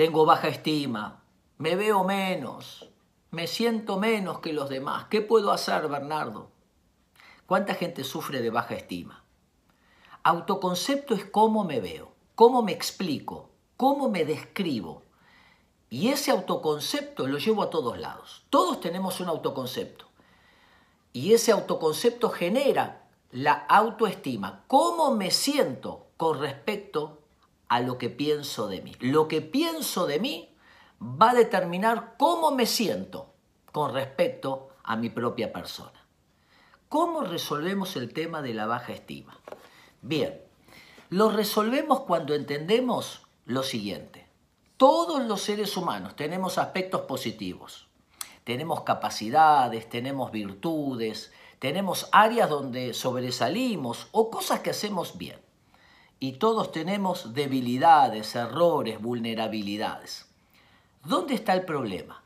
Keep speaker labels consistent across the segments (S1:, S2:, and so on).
S1: tengo baja estima, me veo menos, me siento menos que los demás. ¿Qué puedo hacer, Bernardo? ¿Cuánta gente sufre de baja estima? Autoconcepto es cómo me veo, cómo me explico, cómo me describo. Y ese autoconcepto lo llevo a todos lados. Todos tenemos un autoconcepto. Y ese autoconcepto genera la autoestima. ¿Cómo me siento con respecto a lo que pienso de mí? Lo que pienso de mí va a determinar cómo me siento con respecto a mi propia persona. ¿Cómo resolvemos el tema de la baja estima? Bien, lo resolvemos cuando entendemos lo siguiente. Todos los seres humanos tenemos aspectos positivos. Tenemos capacidades, tenemos virtudes, tenemos áreas donde sobresalimos o cosas que hacemos bien. Y todos tenemos debilidades, errores, vulnerabilidades. ¿Dónde está el problema?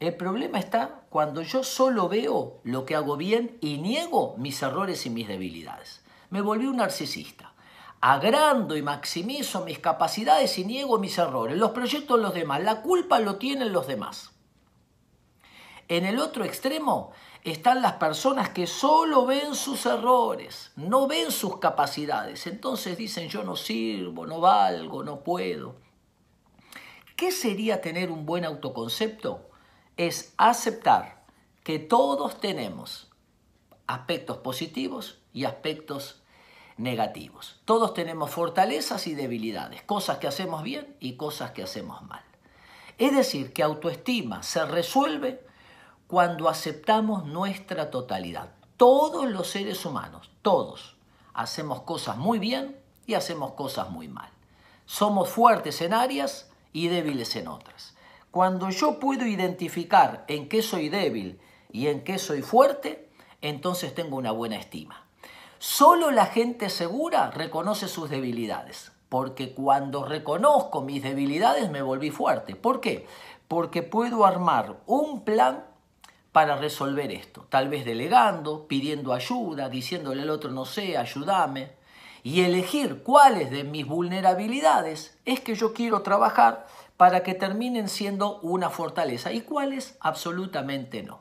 S1: El problema está cuando yo solo veo lo que hago bien y niego mis errores y mis debilidades. Me volví un narcisista. Agrando y maximizo mis capacidades y niego mis errores. Los proyectos los demás. La culpa lo tienen los demás. En el otro extremo están las personas que solo ven sus errores, no ven sus capacidades. Entonces dicen yo no sirvo, no valgo, no puedo. ¿Qué sería tener un buen autoconcepto? Es aceptar que todos tenemos aspectos positivos y aspectos negativos. Todos tenemos fortalezas y debilidades, cosas que hacemos bien y cosas que hacemos mal. Es decir, que autoestima se resuelve cuando aceptamos nuestra totalidad. Todos los seres humanos, todos, hacemos cosas muy bien y hacemos cosas muy mal. Somos fuertes en áreas y débiles en otras. Cuando yo puedo identificar en qué soy débil y en qué soy fuerte, entonces tengo una buena estima. Solo la gente segura reconoce sus debilidades, porque cuando reconozco mis debilidades me volví fuerte. ¿Por qué? Porque puedo armar un plan para resolver esto. Tal vez delegando, pidiendo ayuda, diciéndole al otro no sé, ayúdame. Y elegir cuáles de mis vulnerabilidades es que yo quiero trabajar para que terminen siendo una fortaleza y cuáles absolutamente no.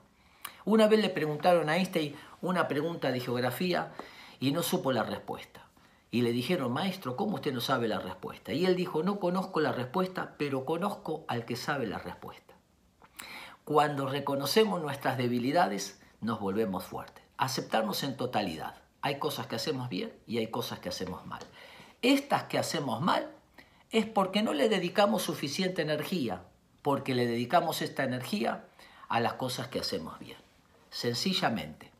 S1: Una vez le preguntaron a Einstein una pregunta de geografía y no supo la respuesta. Y le dijeron, maestro, ¿cómo usted no sabe la respuesta? Y él dijo, no conozco la respuesta, pero conozco al que sabe la respuesta. Cuando reconocemos nuestras debilidades, nos volvemos fuertes. Aceptarnos en totalidad. Hay cosas que hacemos bien y hay cosas que hacemos mal. Estas que hacemos mal es porque no le dedicamos suficiente energía, porque le dedicamos esta energía a las cosas que hacemos bien. Sencillamente,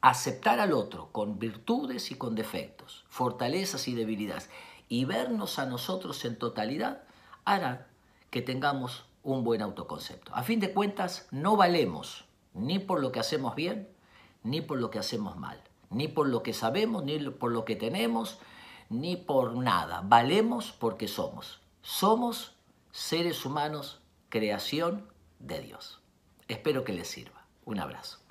S1: aceptar al otro con virtudes y con defectos, fortalezas y debilidades, y vernos a nosotros en totalidad, hará que tengamos un buen autoconcepto. A fin de cuentas, no valemos ni por lo que hacemos bien, ni por lo que hacemos mal, ni por lo que sabemos, ni por lo que tenemos, ni por nada. Valemos porque somos. Somos seres humanos, creación de Dios. Espero que les sirva. Un abrazo.